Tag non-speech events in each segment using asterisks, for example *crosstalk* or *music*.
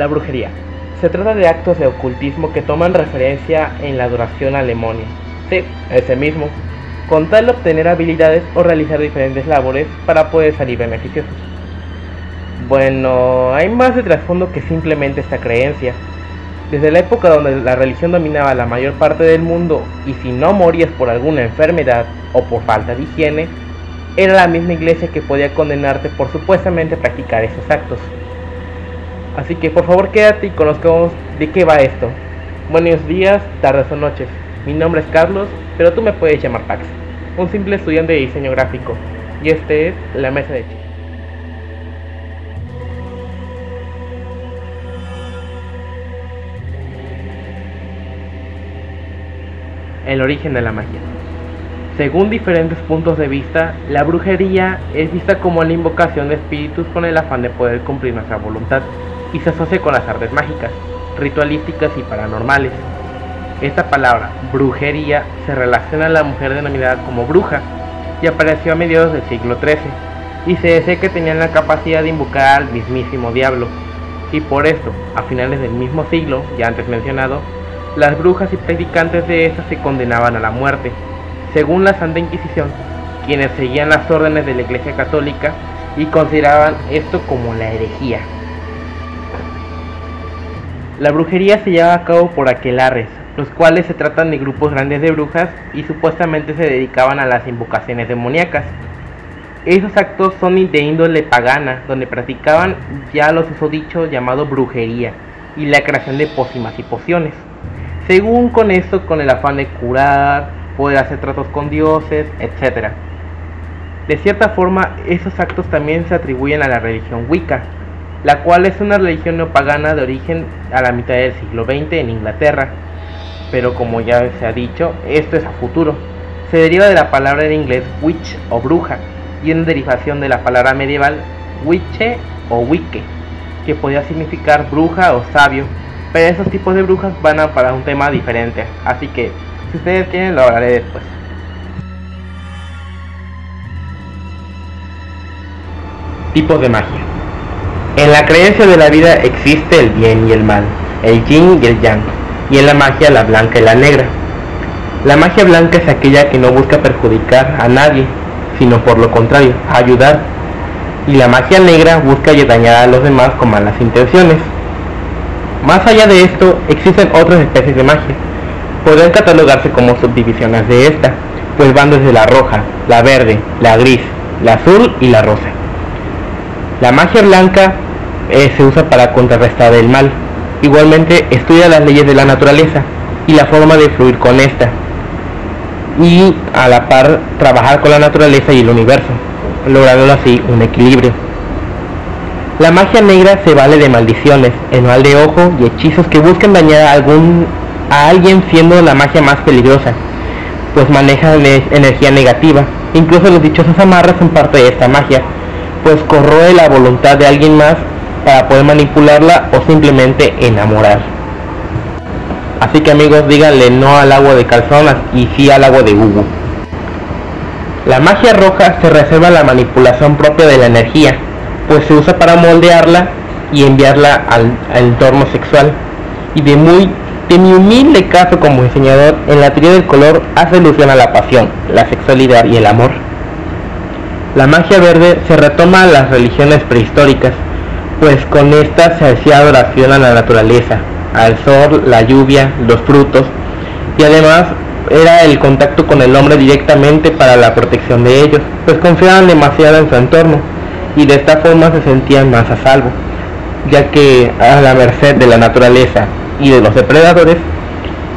La brujería. Se trata de actos de ocultismo que toman referencia en la al demonio. Sí, ese mismo. Con tal de obtener habilidades o realizar diferentes labores para poder salir beneficiosos. Bueno, hay más de trasfondo que simplemente esta creencia. Desde la época donde la religión dominaba la mayor parte del mundo y si no morías por alguna enfermedad o por falta de higiene, era la misma iglesia que podía condenarte por supuestamente practicar esos actos. Así que por favor quédate y conozcamos de qué va esto. Buenos días, tardes o noches. Mi nombre es Carlos, pero tú me puedes llamar Pax, un simple estudiante de diseño gráfico. Y este es La Mesa de Chile. El origen de la magia. Según diferentes puntos de vista, la brujería es vista como la invocación de espíritus con el afán de poder cumplir nuestra voluntad y se asocia con las artes mágicas, ritualísticas y paranormales. Esta palabra, brujería, se relaciona a la mujer denominada como bruja y apareció a mediados del siglo XIII y se dice que tenían la capacidad de invocar al mismísimo diablo. Y por esto, a finales del mismo siglo, ya antes mencionado, las brujas y practicantes de estas se condenaban a la muerte. Según la Santa Inquisición, quienes seguían las órdenes de la Iglesia Católica y consideraban esto como la herejía. La brujería se lleva a cabo por aquelarres, los cuales se tratan de grupos grandes de brujas y supuestamente se dedicaban a las invocaciones demoníacas. Esos actos son de índole pagana, donde practicaban ya los dicho llamado brujería y la creación de pócimas y pociones. Según con esto, con el afán de curar, poder hacer tratos con dioses, etc. De cierta forma, esos actos también se atribuyen a la religión Wicca, la cual es una religión neopagana de origen a la mitad del siglo XX en Inglaterra. Pero como ya se ha dicho, esto es a futuro. Se deriva de la palabra en inglés witch o bruja y una derivación de la palabra medieval witche o wicke, que podía significar bruja o sabio, pero esos tipos de brujas van a para un tema diferente. Así que, si ustedes quieren, lo hablaré después. Tipos de magia. En la creencia de la vida existe el bien y el mal, el yin y el yang, y en la magia la blanca y la negra. La magia blanca es aquella que no busca perjudicar a nadie, sino por lo contrario, ayudar. Y la magia negra busca dañar a los demás con malas intenciones. Más allá de esto, existen otras especies de magia. Podrían catalogarse como subdivisiones de esta, pues van desde la roja, la verde, la gris, la azul y la rosa. La magia blanca eh, se usa para contrarrestar el mal. Igualmente estudia las leyes de la naturaleza y la forma de fluir con esta. Y a la par trabajar con la naturaleza y el universo, logrando así un equilibrio. La magia negra se vale de maldiciones, el mal de ojo y hechizos que buscan dañar a, algún, a alguien siendo la magia más peligrosa, pues maneja energía negativa. Incluso los dichosos amarras son parte de esta magia, pues corroe la voluntad de alguien más para poder manipularla o simplemente enamorar. Así que amigos, díganle no al agua de calzonas y sí al agua de Hugo. La magia roja se reserva la manipulación propia de la energía, pues se usa para moldearla y enviarla al, entorno sexual. Y de muy de mi humilde caso como diseñador, en la teoría del color hace alusión a la pasión, la sexualidad y el amor. La magia verde se retoma a las religiones prehistóricas, pues con esta se hacía adoración a la naturaleza, al sol, la lluvia, los frutos, y además era el contacto con el hombre directamente para la protección de ellos, pues confiaban demasiado en su entorno y de esta forma se sentían más a salvo, ya que a la merced de la naturaleza y de los depredadores,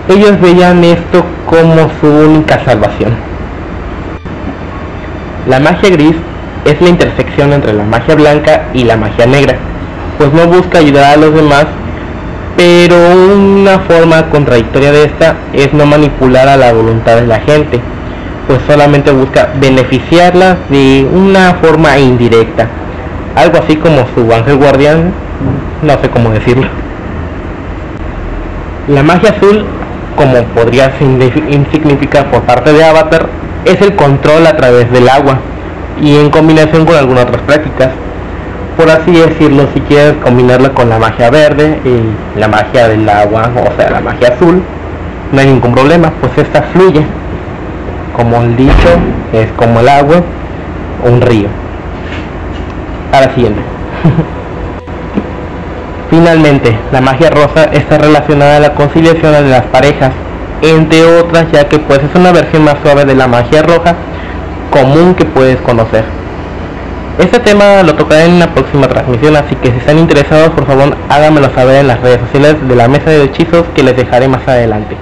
ellos veían esto como su única salvación. La magia gris es la intersección entre la magia blanca y la magia negra, pues no busca ayudar a los demás, pero una forma contradictoria de esta es no manipular a la voluntad de la gente, pues solamente busca beneficiarla de una forma indirecta. Algo así como su ángel guardián, no sé cómo decirlo. La magia azul, como podría significar por parte de Avatar, es el control a través del agua y en combinación con algunas otras prácticas. por así decirlo, si quieres combinarla con la magia verde y la magia del agua, o sea, la magia azul, no hay ningún problema, pues esta fluye. Como el dicho, es como el agua o un río. Ahora siguiente. *laughs* Finalmente, la magia rosa está relacionada a la conciliación de las parejas, entre otras ya que pues es una versión más suave de la magia roja común que puedes conocer. Este tema lo tocaré en la próxima transmisión, así que si están interesados, por favor háganmelo saber en las redes sociales de la mesa de hechizos que les dejaré más adelante.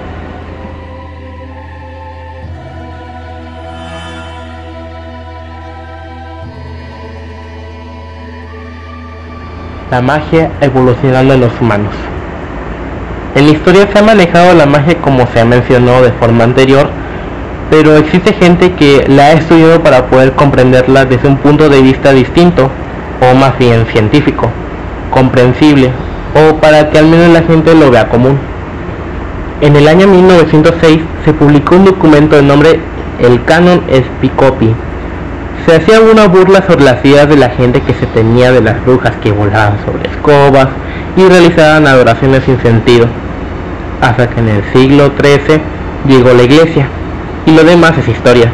La magia evolucionando en los humanos. En la historia se ha manejado la magia como se ha mencionado de forma anterior, pero existe gente que la ha estudiado para poder comprenderla desde un punto de vista distinto, o más bien científico, comprensible, o para que al menos la gente lo vea común. En el año 1906 se publicó un documento de nombre El Canon Spicopi. Se hacía una burla sobre las ideas de la gente que se tenía de las brujas que volaban sobre escobas y realizaban adoraciones sin sentido, hasta que en el siglo XIII llegó la iglesia y lo demás es historia.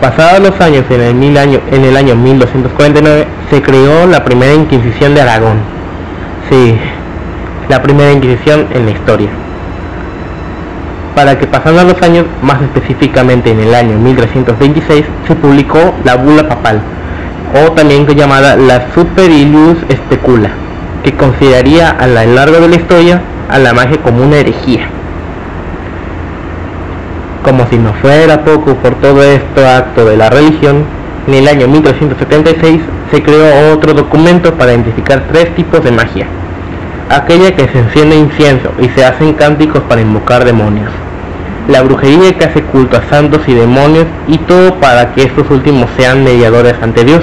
Pasados los años, en el, mil año, en el año 1249, se creó la primera Inquisición de Aragón. Sí, la primera Inquisición en la historia. Para que pasando los años, más específicamente en el año 1326, se publicó la Bula Papal, o también llamada la Super Ilus Specula, que consideraría a lo largo de la historia a la magia como una herejía. Como si no fuera poco por todo este acto de la religión, en el año 1376 se creó otro documento para identificar tres tipos de magia. Aquella que se enciende incienso y se hacen cánticos para invocar demonios. La brujería que hace culto a santos y demonios y todo para que estos últimos sean mediadores ante Dios.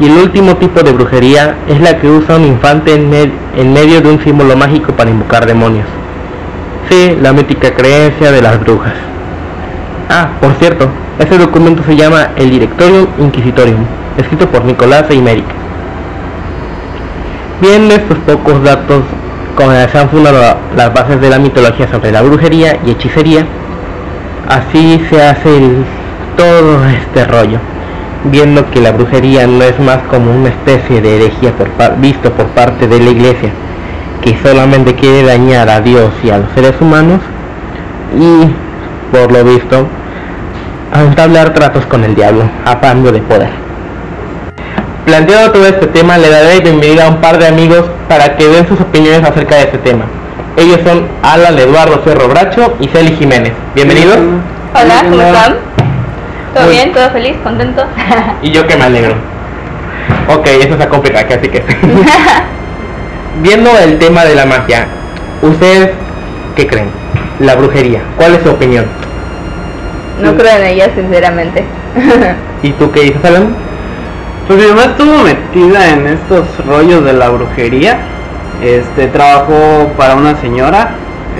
Y el último tipo de brujería es la que usa un infante en, en medio de un símbolo mágico para invocar demonios la mítica creencia de las brujas. Ah, por cierto, ese documento se llama el Directorium Inquisitorium, escrito por Nicolás Eimerick. Bien, estos pocos datos como se han fundado las bases de la mitología sobre la brujería y hechicería, así se hace todo este rollo, viendo que la brujería no es más como una especie de herejía visto por parte de la iglesia, que solamente quiere dañar a Dios y a los seres humanos y por lo visto a entablar tratos con el diablo a cambio de poder. Planteado todo este tema, le daré bienvenida a un par de amigos para que den sus opiniones acerca de este tema. Ellos son Alan Eduardo Cerro Bracho y Celi Jiménez. Bienvenidos. Hola, ¿cómo están? ¿Todo bien? ¿Todo feliz? ¿Contento? *laughs* y yo que me alegro. Ok, eso se complica, así que... *laughs* viendo el tema de la magia, ¿ustedes qué creen? La brujería, ¿cuál es su opinión? No creo en ella, sinceramente. ¿Y tú qué dices, Alan? Pues mi mamá estuvo metida en estos rollos de la brujería. Este trabajó para una señora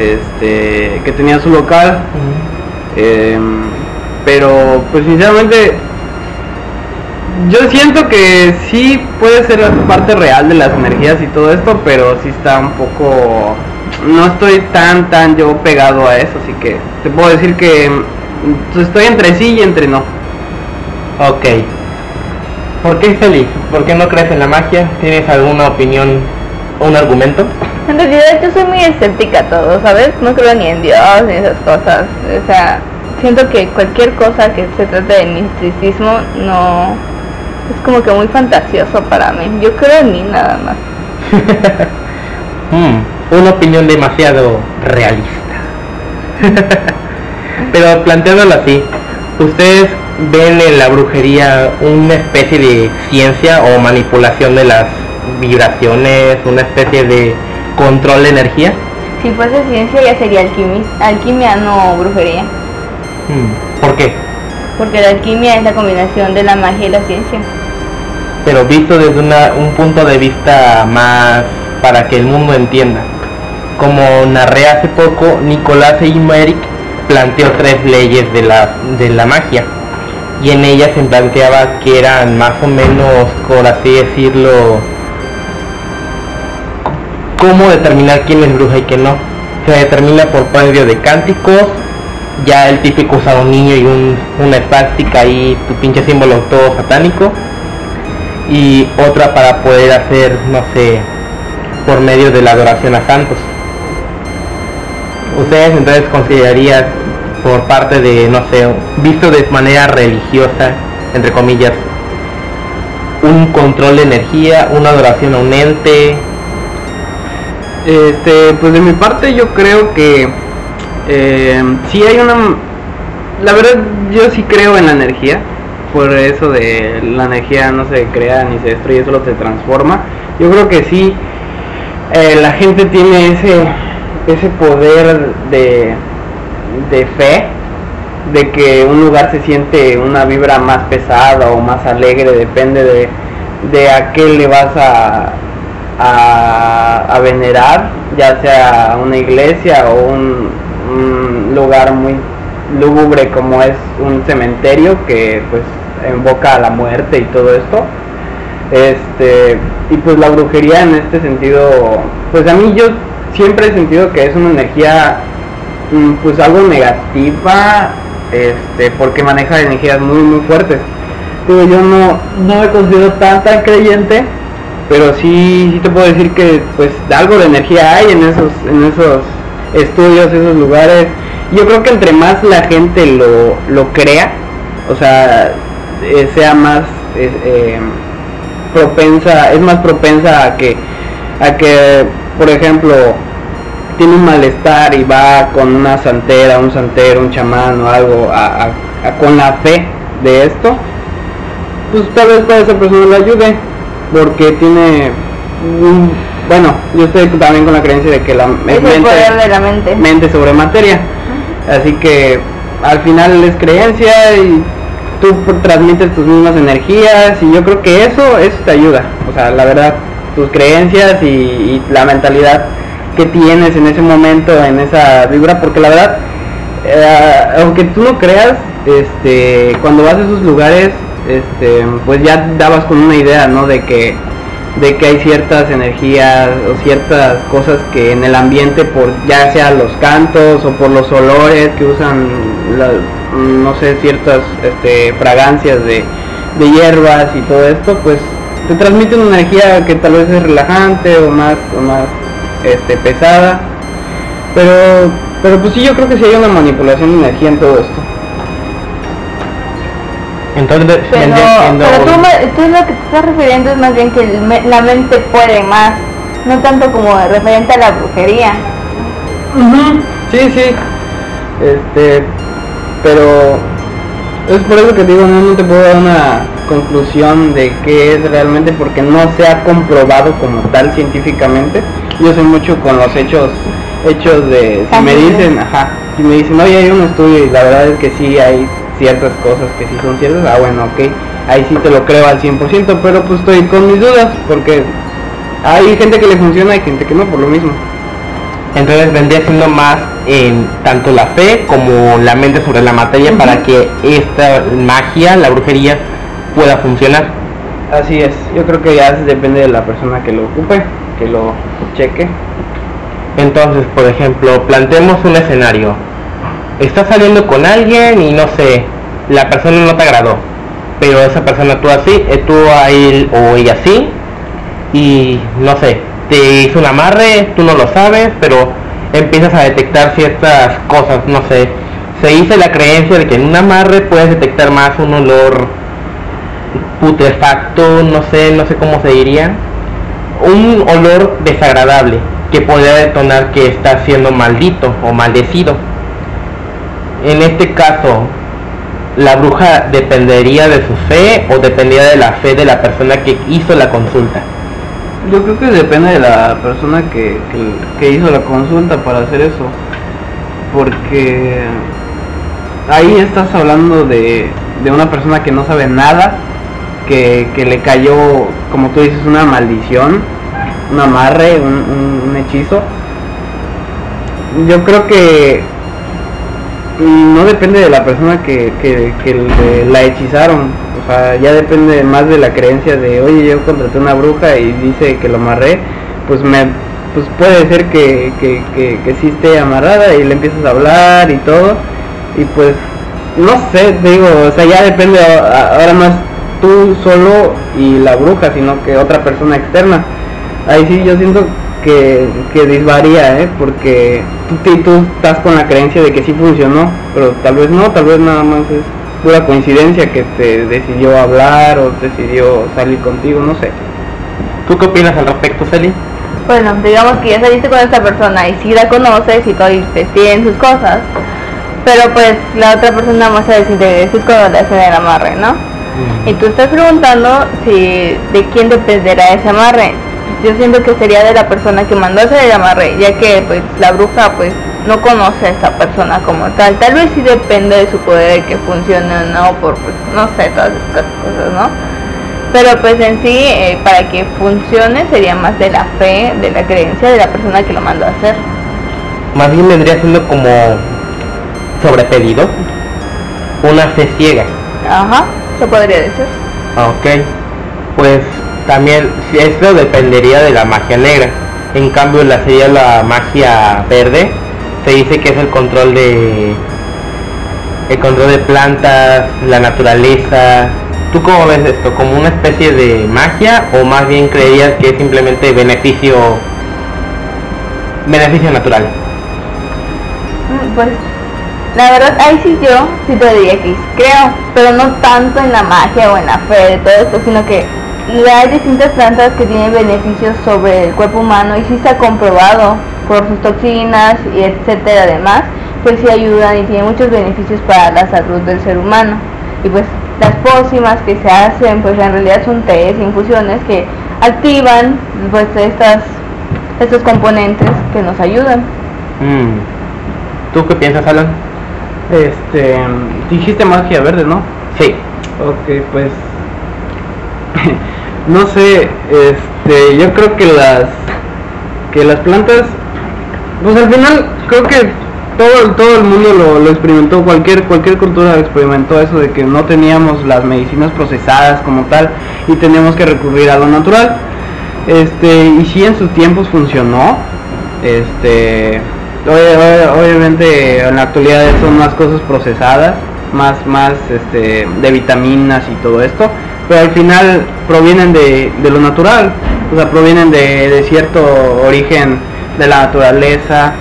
este que tenía su local. Em, pero pues sinceramente yo siento que sí puede ser parte real de las energías y todo esto, pero sí está un poco... No estoy tan, tan yo pegado a eso, así que te puedo decir que mm, estoy entre sí y entre no. Ok. ¿Por qué feliz? ¿Por qué no crees en la magia? ¿Tienes alguna opinión o un argumento? En realidad yo soy muy escéptica a todo, ¿sabes? No creo ni en Dios ni esas cosas. O sea, siento que cualquier cosa que se trate de misticismo no es como que muy fantasioso para mí. Yo creo en mí nada más. *laughs* Hmm, una opinión demasiado realista. *laughs* Pero planteándolo así, ¿ustedes ven en la brujería una especie de ciencia o manipulación de las vibraciones, una especie de control de energía? Si fuese ciencia ya sería alquimia, alquimia no brujería. Hmm, ¿Por qué? Porque la alquimia es la combinación de la magia y la ciencia. Pero visto desde un punto de vista más para que el mundo entienda. Como narré hace poco, Nicolás Eimerick planteó tres leyes de la, de la magia. Y en ella se planteaba que eran más o menos, por así decirlo, cómo determinar quién es bruja y quién no. Se determina por medio de cánticos, ya el típico usar un niño y un, una espástica y tu pinche símbolo todo satánico. Y otra para poder hacer, no sé, por medio de la adoración a santos. Ustedes entonces considerarían por parte de, no sé, visto de manera religiosa, entre comillas, un control de energía, una adoración a un ente. Este, pues de mi parte yo creo que eh, sí hay una... La verdad yo sí creo en la energía, por eso de la energía no se crea ni se destruye, solo se transforma. Yo creo que sí, eh, la gente tiene ese, ese poder de, de fe, de que un lugar se siente una vibra más pesada o más alegre, depende de, de a qué le vas a, a, a venerar, ya sea una iglesia o un, un lugar muy lúgubre como es un cementerio que pues invoca a la muerte y todo esto. Este, y pues la brujería en este sentido, pues a mí yo siempre he sentido que es una energía pues algo negativa, este, porque maneja energías muy muy fuertes. Digo, yo no, no me considero tan tan creyente, pero sí, sí te puedo decir que pues algo de energía hay en esos, en esos estudios, esos lugares. Yo creo que entre más la gente lo, lo crea, o sea, eh, sea más eh, eh, propensa, es más propensa a que, a que, por ejemplo, tiene un malestar y va con una santera, un santero, un chamán o algo, a, a- a- con la fe de esto, pues tal vez para esa persona le ayude, porque tiene, un- bueno, yo estoy también con la creencia de que la Es el mente- poder de la mente. mente sobre materia. Así que al final es creencia y tú transmites tus mismas energías y yo creo que eso, eso te ayuda. O sea, la verdad, tus creencias y, y la mentalidad que tienes en ese momento, en esa vibra, porque la verdad, eh, aunque tú no creas, este, cuando vas a esos lugares, este, pues ya dabas con una idea, ¿no? De que de que hay ciertas energías o ciertas cosas que en el ambiente por ya sea los cantos o por los olores que usan la- no sé ciertas este, fragancias de, de hierbas y todo esto pues te transmite una energía que tal vez es relajante o más o más este pesada pero pero pues sí yo creo que sí hay una manipulación de energía en todo esto Entonces, Pero, pero tú, tú lo que te estás refiriendo es más bien que el me- la mente puede más, no tanto como referente a la brujería. Sí, sí. Este, pero es por eso que te digo, no, no te puedo dar una conclusión de qué es realmente porque no se ha comprobado como tal científicamente. Yo sé mucho con los hechos hechos de si me dicen, ajá, si me dicen, "Oye, hay un estudio" y la verdad es que sí hay ciertas cosas que sí son ciertas, ah, bueno, ok. Ahí sí te lo creo al 100%, pero pues estoy con mis dudas porque hay gente que le funciona y gente que no por lo mismo. Entonces vendría siendo más en tanto la fe como la mente sobre la materia para que esta magia, la brujería, pueda funcionar. Así es, yo creo que ya depende de la persona que lo ocupe, que lo cheque. Entonces, por ejemplo, planteemos un escenario. Estás saliendo con alguien y no sé, la persona no te agradó, pero esa persona tú así, eh, tú a él o ella sí, y no sé, te hizo un amarre, tú no lo sabes, pero empiezas a detectar ciertas cosas, no sé. Se dice la creencia de que en un amarre puedes detectar más un olor putrefacto, no sé, no sé cómo se diría, un olor desagradable que podría detonar que está siendo maldito o maldecido. En este caso, la bruja dependería de su fe o dependería de la fe de la persona que hizo la consulta. Yo creo que depende de la persona que, que, hizo la consulta para hacer eso. Porque ahí estás hablando de, de una persona que no sabe nada, que, que le cayó, como tú dices, una maldición, un amarre, un, hechizo. Yo creo que no depende de la persona que, que, la hechizaron. O sea, ya depende más de la creencia de, oye, yo contraté una bruja y dice que lo amarré. Pues me pues puede ser que, que, que, que esté amarrada y le empiezas a hablar y todo. Y pues, no sé, digo, o sea, ya depende, ahora es tú solo y la bruja, sino que otra persona externa. Ahí sí yo siento que, que disvaría, ¿eh? Porque tú, tú estás con la creencia de que sí funcionó, pero tal vez no, tal vez nada más es pura coincidencia que te decidió hablar o decidió salir contigo, no sé. ¿Tú qué opinas al respecto, Celi? Bueno, digamos que ya saliste con esta persona y sí la conoces y todo y te siguen sus cosas, pero pues la otra persona más se desintegra, eso es cuando le hacen el amarre, ¿no? Y tú estás preguntando si de quién dependerá ese amarre. Yo siento que sería de la persona que mandó hacer el amarre, ya que pues la bruja pues no conoce a esa persona como tal. Tal vez sí depende de su poder de que funcione o no, por pues no sé, todas estas cosas, ¿no? Pero pues en sí, eh, para que funcione sería más de la fe, de la creencia de la persona que lo mandó a hacer. Más bien vendría siendo como sobrepedido, una fe ciega. Ajá, se podría decir. Ok, pues también si eso dependería de la magia negra. En cambio, la sería la magia verde. Se dice que es el control de el control de plantas, la naturaleza. ¿Tú cómo ves esto? ¿Como una especie de magia o más bien creerías que es simplemente beneficio beneficio natural? Mm, Pues la verdad, ahí sí yo sí te diría que creo, pero no tanto en la magia o en la fe de todo esto, sino que hay distintas plantas que tienen beneficios sobre el cuerpo humano y sí está comprobado por sus toxinas y etcétera además, pues sí ayudan y tienen muchos beneficios para la salud del ser humano. Y pues las pócimas que se hacen, pues en realidad son tés, infusiones que activan pues estas estos componentes que nos ayudan. Mm. ¿Tú qué piensas, Alan? Este, dijiste magia verde, ¿no? Sí. Ok, pues *laughs* no sé, este, yo creo que las que las plantas, pues al final creo que todo el- todo el mundo lo, lo experimentó, cualquier cualquier cultura experimentó eso de que no teníamos las medicinas procesadas como tal y teníamos que recurrir a lo natural. Este, y sí en sus tiempos funcionó. Este, obviamente en la actualidad son más cosas procesadas, más más este de vitaminas y todo esto, pero al final provienen de, de lo natural, o sea, provienen de, de cierto origen de la naturaleza.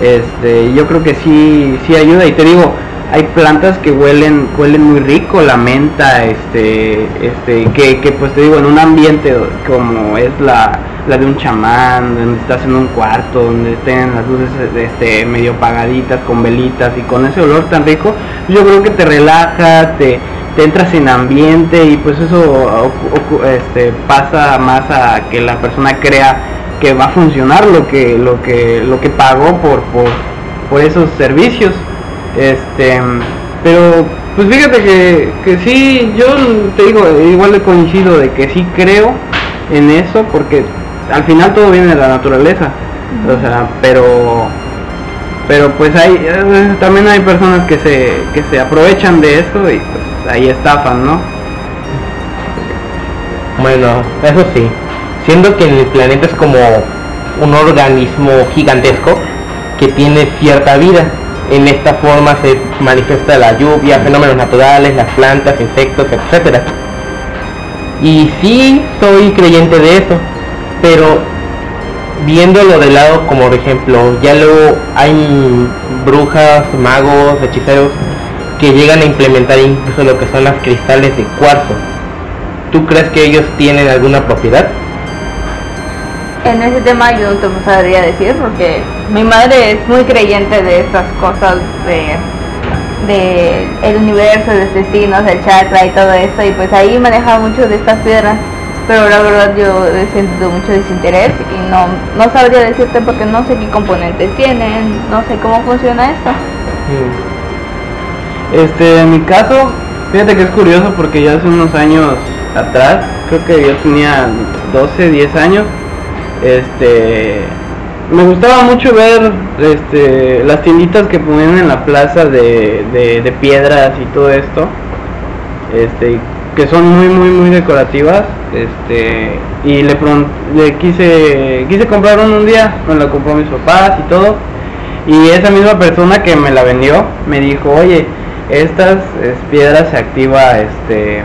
Este, yo creo que sí sí ayuda y te digo, hay plantas que huelen huelen muy rico, la menta, este este que, que pues te digo en un ambiente como es la, la de un chamán, donde estás en un cuarto, donde tienen las luces este medio apagaditas con velitas y con ese olor tan rico, yo creo que te relaja, te te entras en ambiente y pues eso este, pasa más a que la persona crea que va a funcionar lo que lo que lo que pagó por por, por esos servicios este pero pues fíjate que, que sí yo te digo igual le coincido de que sí creo en eso porque al final todo viene de la naturaleza o sea pero pero pues hay también hay personas que se que se aprovechan de eso y pues ahí estafan no Bueno, eso sí. Siendo que el planeta es como un organismo gigantesco que tiene cierta vida. En esta forma se manifiesta la lluvia, fenómenos naturales, las plantas, insectos, etcétera. Y sí soy creyente de eso, pero viéndolo de lado como por ejemplo, ya luego hay brujas, magos, hechiceros que llegan a implementar incluso lo que son las cristales de cuarzo. ¿Tú crees que ellos tienen alguna propiedad? En ese tema yo no te sabría decir porque mi madre es muy creyente de estas cosas de, de el universo, los destinos, el chakra y todo esto y pues ahí maneja mucho de estas piedras. Pero la verdad yo he sentido mucho desinterés y no, no sabría decirte porque no sé qué componentes tienen, no sé cómo funciona esto. Este, en mi caso, fíjate que es curioso porque ya hace unos años atrás, creo que yo tenía 12, 10 años, este, me gustaba mucho ver este, las tienditas que ponían en la plaza de, de, piedras y todo esto. Este, que son muy muy muy decorativas este y le, le quise quise comprar uno un día me la compró mis papás y todo y esa misma persona que me la vendió me dijo oye estas piedras se activa este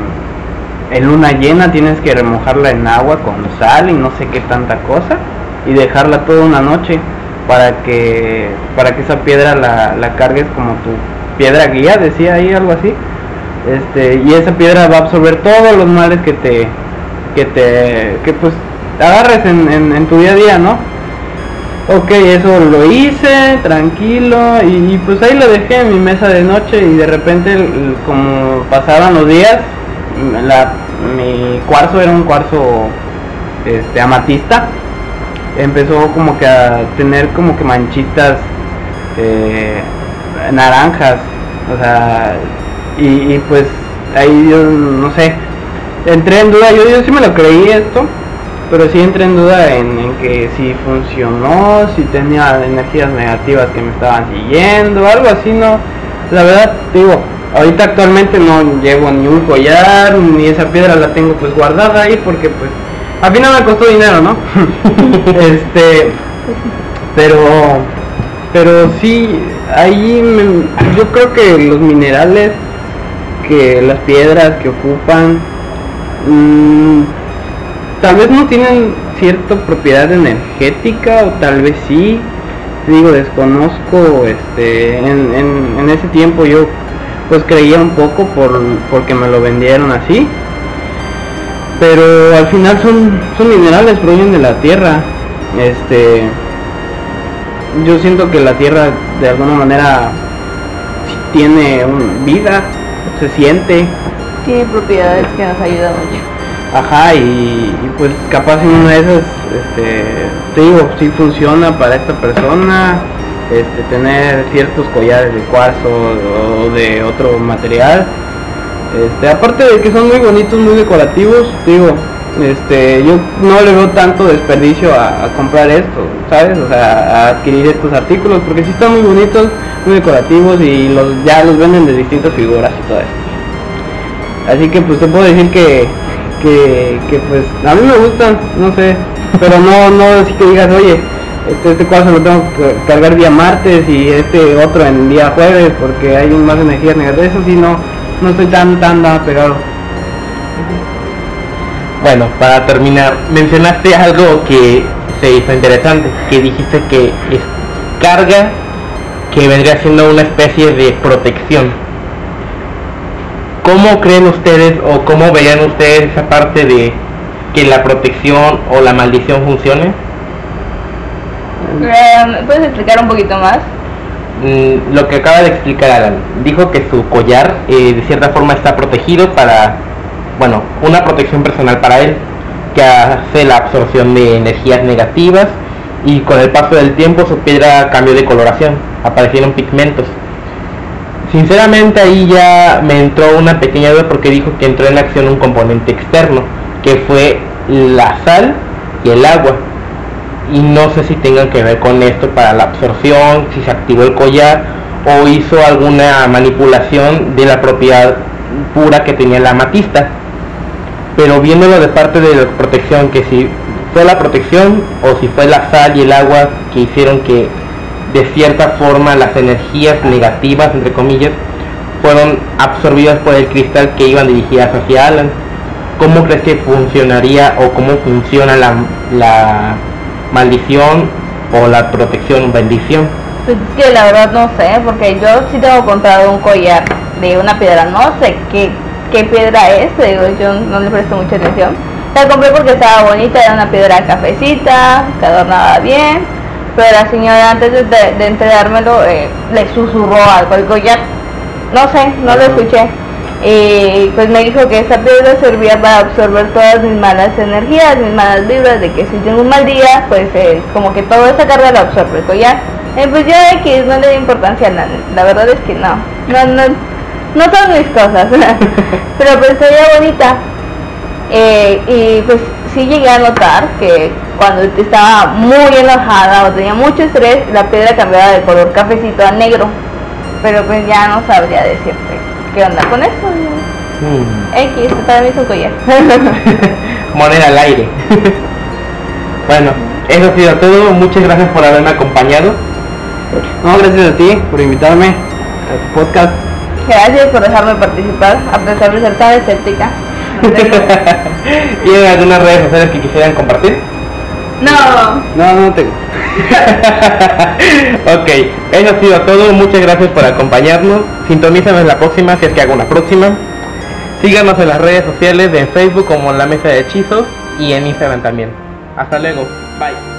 en luna llena tienes que remojarla en agua con sal y no sé qué tanta cosa y dejarla toda una noche para que para que esa piedra la, la cargues como tu piedra guía decía ahí algo así. Este y esa piedra va a absorber todos los males que te que te que pues agarres en, en, tu día a día no ok eso lo hice tranquilo y, pues ahí lo dejé en mi mesa de noche y de repente como pasaban los días la, mi cuarzo era un cuarzo este amatista empezó como que a tener como que manchitas eh, naranjas o sea y, pues ahí yo no sé, entré en duda, yo, yo sí me lo creí esto, pero sí entré en duda en, que si funcionó, si tenía energías negativas que me estaban siguiendo, algo así, no. La verdad, digo, ahorita actualmente no llevo ni un collar, ni esa piedra la tengo pues guardada ahí porque pues a mí no me costó dinero, ¿no? *laughs* este, pero, pero sí, ahí yo creo que los minerales que las piedras que ocupan mm, tal vez no tienen cierta propiedad energética o tal vez sí digo desconozco este en, en, ese tiempo yo pues creía un poco por porque me lo vendieron así pero al final son son minerales provienen de la tierra este yo siento que la tierra de alguna manera tiene un, vida se siente. Tiene propiedades que nos ayudan mucho. Ajá, y, pues capaz en una de esas, este, te digo, si funciona para esta persona, este, tener ciertos collares de cuarzo o de otro material. Este, aparte de que son muy bonitos, muy decorativos, digo, este, yo no le veo tanto desperdicio a, comprar esto, ¿sabes? O sea, a adquirir estos artículos, porque sí están muy bonitos, muy decorativos y los ya los venden de distintas figuras y todo esto. Así que pues te puedo decir que, que, que pues a mí me gustan, no sé, pero no, no así que digas, oye, este, este cuadro lo tengo que cargar día martes y este otro en día jueves porque hay más energía negativa, eso sí no, no estoy tan tan, tan pegado. Bueno, para terminar, mencionaste algo que se hizo interesante, que dijiste que es carga que vendría siendo una especie de protección. ¿Cómo creen ustedes o cómo verían ustedes esa parte de que la protección o la maldición funcione? Eh, ¿Puedes explicar un poquito más? Mm, lo que acaba de explicar Alan, dijo que su collar eh, de cierta forma está protegido para bueno, una protección personal para él, que hace la absorción de energías negativas y con el paso del tiempo su piedra cambió de coloración, aparecieron pigmentos. Sinceramente ahí ya me entró una pequeña duda porque dijo que entró en acción un componente externo, que fue la sal y el agua. Y no sé si tengan que ver con esto para la absorción, si se activó el collar o hizo alguna manipulación de la propiedad pura que tenía la amatista pero viéndolo de parte de la protección, que si fue la protección o si fue la sal y el agua que hicieron que de cierta forma las energías negativas, entre comillas, fueron absorbidas por el cristal que iban dirigidas hacia Alan. ¿Cómo crees que funcionaría o cómo funciona la, la maldición o la protección bendición? Pues es que la verdad no sé, porque yo sí tengo comprado un collar de una piedra, no sé qué qué piedra es, digo, yo no le presto mucha atención. La compré porque estaba bonita, era una piedra cafecita, que adornaba bien, pero la señora antes de, entregármelo eh, le susurró algo al collar. No sé, no lo escuché. Y pues me dijo que esa piedra servía para absorber todas mis malas energías, mis malas vibras, de que si tengo un mal día, pues eh, como que toda esa carga la absorbe el collar. Eh, pues yo X no le di importancia a nada, la verdad es que no, no, no, no son mis cosas, *laughs* pero pues sería bonita. Eh, y pues sí llegué a notar que cuando estaba muy enojada o tenía mucho estrés, la piedra cambiaba de color cafecito a negro. Pero pues ya no sabría decirte qué onda con eso. Mm. X, para mí es un collar. *laughs* Moneda al aire. *laughs* bueno, eso ha sido todo. Muchas gracias por haberme acompañado. No, gracias a ti por invitarme a tu podcast. Gracias por dejarme participar, a pesar de ser tan escéptica. *laughs* ¿Tienen algunas redes sociales que quisieran compartir? No. No, no tengo. *laughs* ok, eso ha sido todo. Muchas gracias por acompañarnos. Sintonízanos la próxima si es que hago una próxima. Síganos en las redes sociales de Facebook como La Mesa de Hechizos y en Instagram también. Hasta luego. Bye.